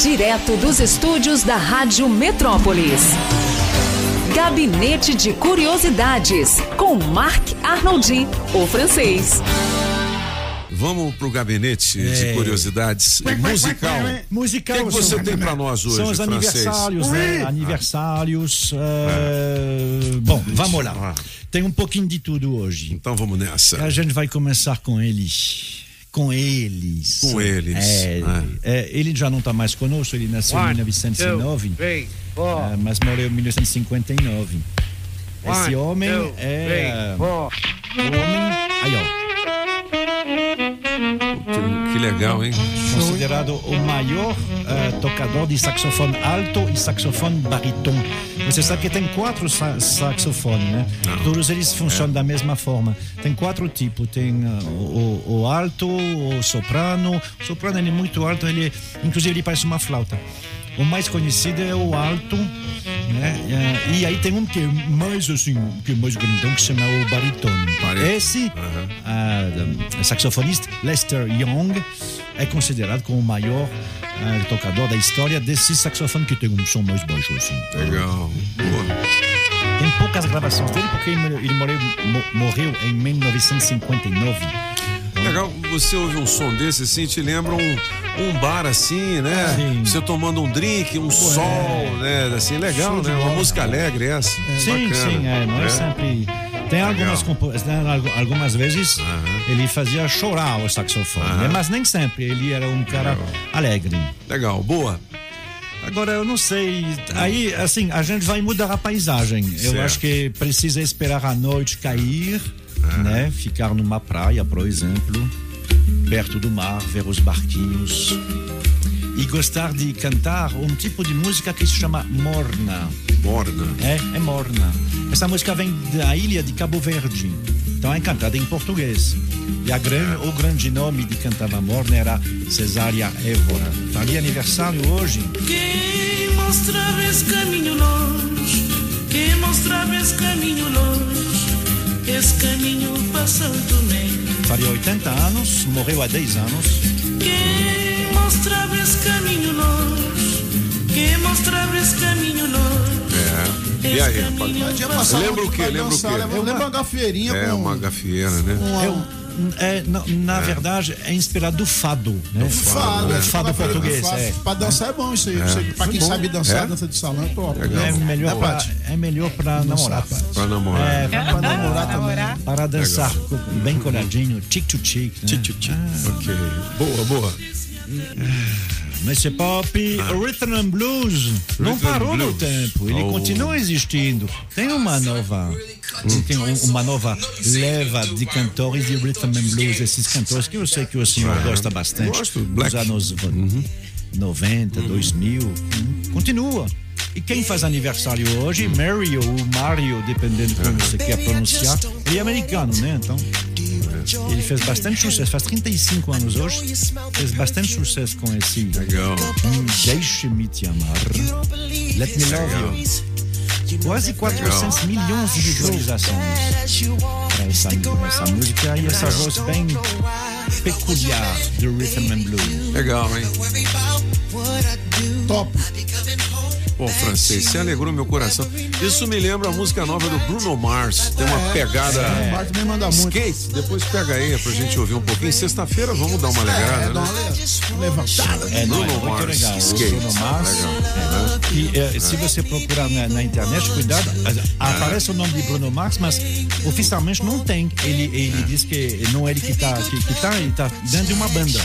Direto dos estúdios da Rádio Metrópolis. Gabinete de Curiosidades, com Marc Arnoldi, o francês. Vamos pro gabinete de curiosidades musical. Musical. O que, que você são- tem pra nós hoje, São os francês? aniversários, né? Aniversários. eh, Bom, vamos lá. Ah. Tem um pouquinho de tudo hoje. Então vamos nessa. A gente vai começar com eles. Com eles. Com eles. É, Ah. é, ele já não está mais conosco, ele nasceu em 1909, eh, mas morreu em 1959. Esse homem é. Legal, hein? considerado o maior eh, tocador de saxofone alto e saxofone baríton. Você sabe que tem quatro sa saxofones, né? Todos eles funcionam da mesma forma. Tem quatro tipos. Tem eh, o, o alto, o soprano. O soprano ele é muito alto, ele, inclusive ele parece uma flauta. O mais conhecido é o alto, né? E aí tem um que é mais assim, que é mais grandão, que se chama o barítono. Barítono. Esse ah, saxofonista Lester Young é considerado como o maior ah, tocador da história desse saxofone que tem um som mais baixo assim. Legal. Boa. Tem poucas gravações dele porque ele, ele morreu, mo- morreu em 1959. Legal, você ouve um som desse assim, te lembra um, um bar assim, né? Sim. Você tomando um drink, um sol, né? Assim, legal, Show né? Uma música alegre essa. Sim, Bacana. sim, é, não é, sempre. Tem algumas, né, algu- algumas vezes ele fazia chorar o saxofone, né? mas nem sempre. Ele era um cara alegre. Legal, boa. Agora, eu não sei. Aí, assim, a gente vai mudar a paisagem. Eu Certo. acho que precisa esperar a noite cair, né? Ficar numa praia, por exemplo, perto do mar, ver os barquinhos. E gostar de cantar um tipo de música que se chama morna. Morna. É, é morna. Essa música vem da ilha de Cabo Verde. Então é cantada em português. E a gran, o grande nome de cantava morna era Cesária Évora. Faria aniversário hoje. Quem mostrava esse caminho longe, quem mostrava esse caminho longe, esse caminho passou também. Faria 80 anos, morreu há 10 anos. Quem mostrava esse caminho longe, quem mostrava esse caminho longe, É. E aí, rapaz? Lembra o quê? Lembra o quê? Lembra, uma gafeirinha É com... uma gafieira, né? Eu, é, na, na verdade, é inspirado do fado. Né? Fado, O né? fado Fado, português. fado. É. Pra dançar é bom isso aí. Você- Pra quem sabe dançar, É? dança de salão é top. É melhor, Né, pra, é melhor pra namorar. Pra namorar. É, Pra namorar também. para dançar bem coladinho, tic to tic. Né? Ok. Boa, boa. Monsieur Pop, o Rhythm and Blues não Ah. Rhythm parou and no Blues. tempo, ele Oh. continua existindo. Tem uma nova, Hum. tem um- uma nova leva de cantores de Rhythm and Blues, esses cantores que eu sei que o senhor gosta bastante. Gosto, Black. Uhum. Dos anos 90, 2000, hum, continua. E quem faz aniversário hoje, Mario ou Mario, dependendo como você quer pronunciar, ele é americano, né? Então, ele fez bastante sucesso, faz 35 anos hoje, fez bastante sucesso com esse Legal. Deixe-me te amar. Let me love you. Quase 400 milhões de visualizações. para Essa, essa música e essa voz bem peculiar do Rhythm and Blues. Legal, hein? Top. Bom, francês, você alegrou meu coração. Isso me lembra a música nova do Bruno Mars. Tem uma pegada. O Bart também manda muito. Skate, depois pega aí pra gente ouvir um pouquinho. Sexta-feira vamos dar uma É, alegrada, dá né? uma levantada. É, não, é Bruno muito Mars, legal. Skate. Bruno Mars. Legal. é, e é, se você procurar na, na internet, cuidado, aparece o nome de Bruno Mars, mas oficialmente não tem. Ele, ele diz que não é ele que está que, que tá, ele tá dentro de uma banda.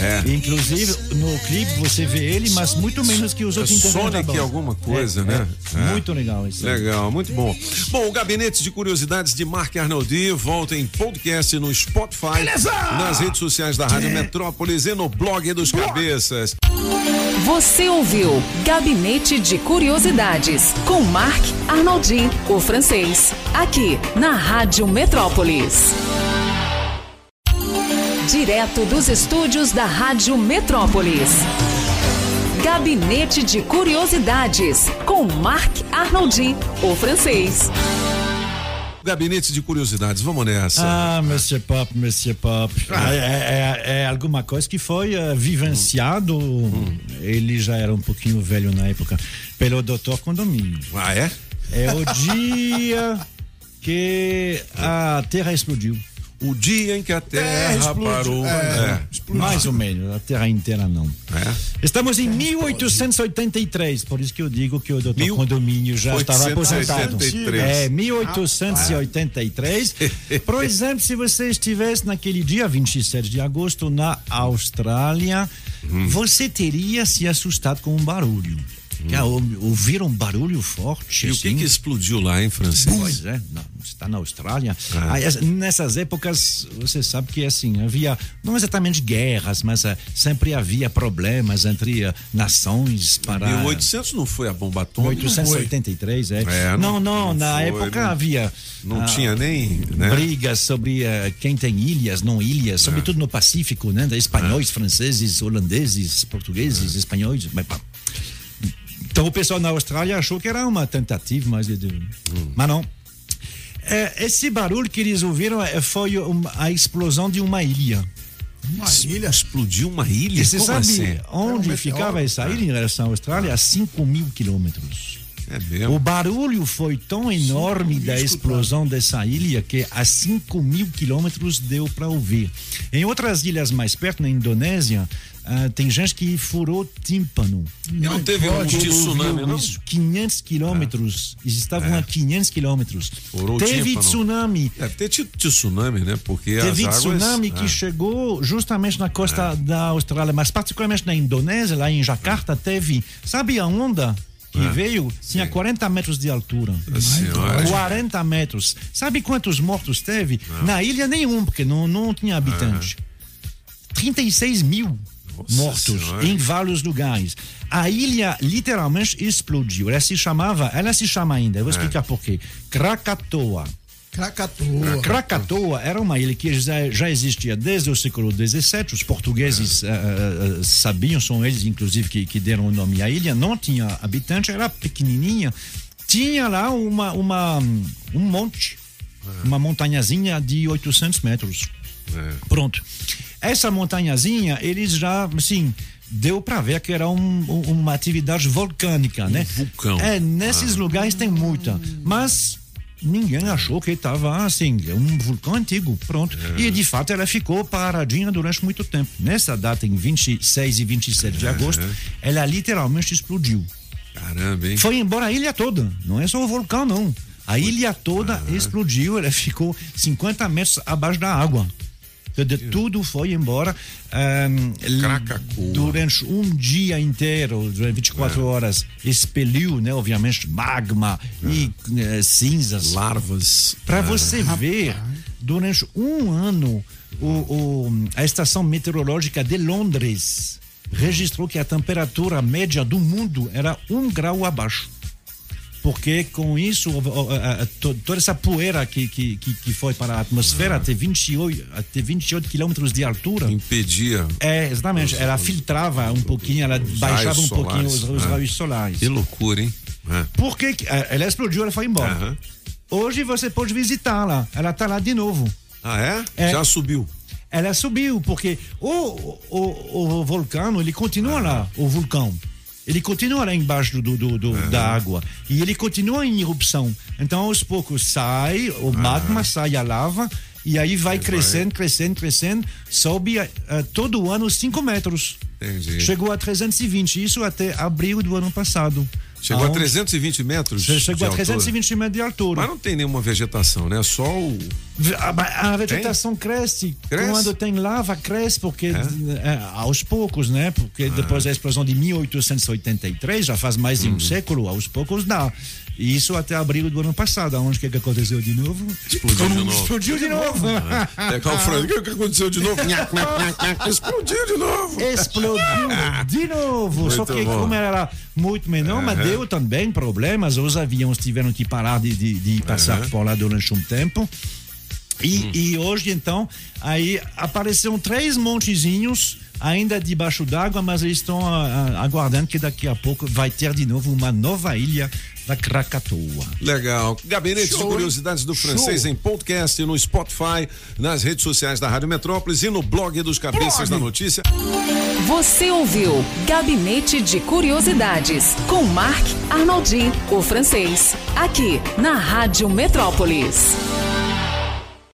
É. Inclusive, no clipe você vê ele, mas muito menos que os outros Sonic banda. alguma coisa, É, né? é. É. Muito legal isso. Legal, muito bom. Bom, o Gabinete de Curiosidades de Marc Arnoldi volta em podcast no Spotify, nas redes sociais da Rádio Metrópolis e no blog dos Cabeças. Você ouviu Gabinete de Curiosidades com Marc Arnoldi, o francês, aqui na Rádio Metrópolis. Direto dos estúdios da Rádio Metrópolis. Gabinete de Curiosidades com Marc Arnoldi, o francês. Gabinete de curiosidades, vamos nessa. Ah, Monsieur Pop, Monsieur Pop. É, é- é alguma coisa que foi eh, vivenciado, ele já era um pouquinho velho na época, pelo Dr. Condomínio. Ah, é? É o dia que a Terra explodiu. O dia em que a Terra É, explodiu. parou. É. É. Mais ou menos, a Terra inteira não. É. Estamos em 1883, por isso que eu digo que o doutor Mil- Condomínio já estava aposentado. 883. É, 1883. Por exemplo, se você estivesse naquele dia 27 de agosto na Austrália, você teria se assustado com um barulho. Que é, ou- Ouvir um barulho forte. E o que assim. que explodiu lá, hein, Francisco? Pois é, não, está na Austrália. Ah. Aí, as- nessas épocas, você sabe que assim, havia não exatamente guerras, mas eh, sempre havia problemas entre eh, nações para. 1800 não foi a bomba atômica? 1883, é. É, não, não- não, na foi, época não- havia. Não ah, tinha nem. Né? Brigas sobre quem tem ilhas, não ilhas, sobretudo no Pacífico, né? Espanhóis, franceses, holandeses, portugueses, espanhóis. Mas. Então o pessoal na Austrália achou que era uma tentativa, mas, de- de- mas não. É, esse barulho que eles ouviram eh, foi uma- a explosão de uma ilha. Uma ilha. Explodiu uma ilha? E você Como sabe assim? onde É um ficava essa ilha em relação à Austrália? A 5 mil quilômetros. É O barulho foi tão enorme da explosão dessa ilha que a 5 mil quilômetros deu para ouvir. Em outras ilhas mais perto, na Indonésia, ah, tem gente que furou tímpano. E não teve um tsunami, não? Isso, 500 quilômetros. Eles estavam a 500 quilômetros. Furou Teve tímpano. tsunami. Deve ter tido tsunami, né? Porque Teve as águas... tsunami que Ah, chegou justamente na costa da Austrália, mas particularmente na Indonésia, lá em Jakarta, teve. Sabe a onda que veio? Tinha 40 metros de altura. senhora. 40 metros. Sabe quantos mortos teve? Na ilha nenhum, porque não, não tinha habitante. 36 mil Nossa mortos Senhora. em vários lugares. A ilha literalmente explodiu. Ela se chamava, ela se chama ainda, eu vou explicar por quê. Krakatoa. Krakatoa. Krakatoa era uma ilha que já, já existia desde o século XVII. Os portugueses eh, eh, sabiam, são eles inclusive que, que deram o nome à ilha. Não tinha habitante, era pequenininha. Tinha lá uma, uma, um monte, uma montanhazinha de 800 metros. Pronto. Essa montanhazinha, eles já, assim, deu para ver que era um- um- uma atividade volcânica, né? vulcão. É, nesses lugares tem muita. Mas ninguém achou que estava assim, um vulcão antigo, pronto. E de fato ela ficou paradinha durante muito tempo. Nessa data, em 26 e 27 de agosto, ela literalmente explodiu. Caramba, hein? Foi embora a ilha toda, não é só o vulcão, não. A ilha toda explodiu, ela ficou 50 metros abaixo da água. De- de- Tudo foi embora. L- Krakatoa. durante um dia inteiro, durante 24 horas, expeliu, né, obviamente, magma e eh, cinzas. Larvas. Para você ver, durante um ano, o, o- a estação meteorológica de Londres registrou que a temperatura média do mundo era um grau abaixo. Porque com isso, toda essa poeira que, que, que, foi para a atmosfera até 28, até 28 quilômetros de altura. Impedia. É, exatamente. Ela filtrava um pouquinho, ela baixava um raios pouquinho os, solares, os né? raios solares. Que loucura, hein? É. Por que que- eh, ela explodiu, ela foi embora. Aham. Hoje você pode visitá-la. Ela está lá de novo. Ah, é? É. Já subiu. Ela subiu, porque o, o, o vulcão, ele continua lá, o vulcão. Ele continua lá embaixo do, do, do- da água. E ele continua em erupção. Então, aos poucos, sai o magma, sai a lava, e aí vai crescendo, crescendo, crescendo, sobe eh, todo ano 5 metros. Entendi. Chegou a 320, isso até abril do ano passado. Chegou a Aonde- 320 metros. Chegou de a altura. 320 metros de altura. Mas não tem nenhuma vegetação, né? Só o. A, a vegetação cresce. Cresce? É? Quando tem lava, cresce, porque é, aos poucos, né? Porque depois da explosão de 1883, já faz mais de Uhum. um século, aos poucos dá. E isso até abril do ano passado. Onde que, que aconteceu de novo? Explodiu de novo. Explodiu de novo. É, Carl Frank, o que aconteceu de novo? Explodiu de novo. Explodiu de novo. Só que bom. como era muito menor, mas deu também problemas. Os aviões tiveram que parar de, de, de passar por lá durante um tempo. E, Hum. e hoje, então, aí apareceram três montezinhos ainda debaixo d'água, mas eles estão aguardando que daqui a pouco vai ter de novo uma nova ilha da Krakatoa. Legal. Gabinete de Curiosidades do Francês em podcast, no Spotify, nas redes sociais da Rádio Metrópolis e no blog dos Cabeças da Notícia. Você ouviu Gabinete de Curiosidades com Marc Arnoldi, o francês, aqui na Rádio Metrópolis.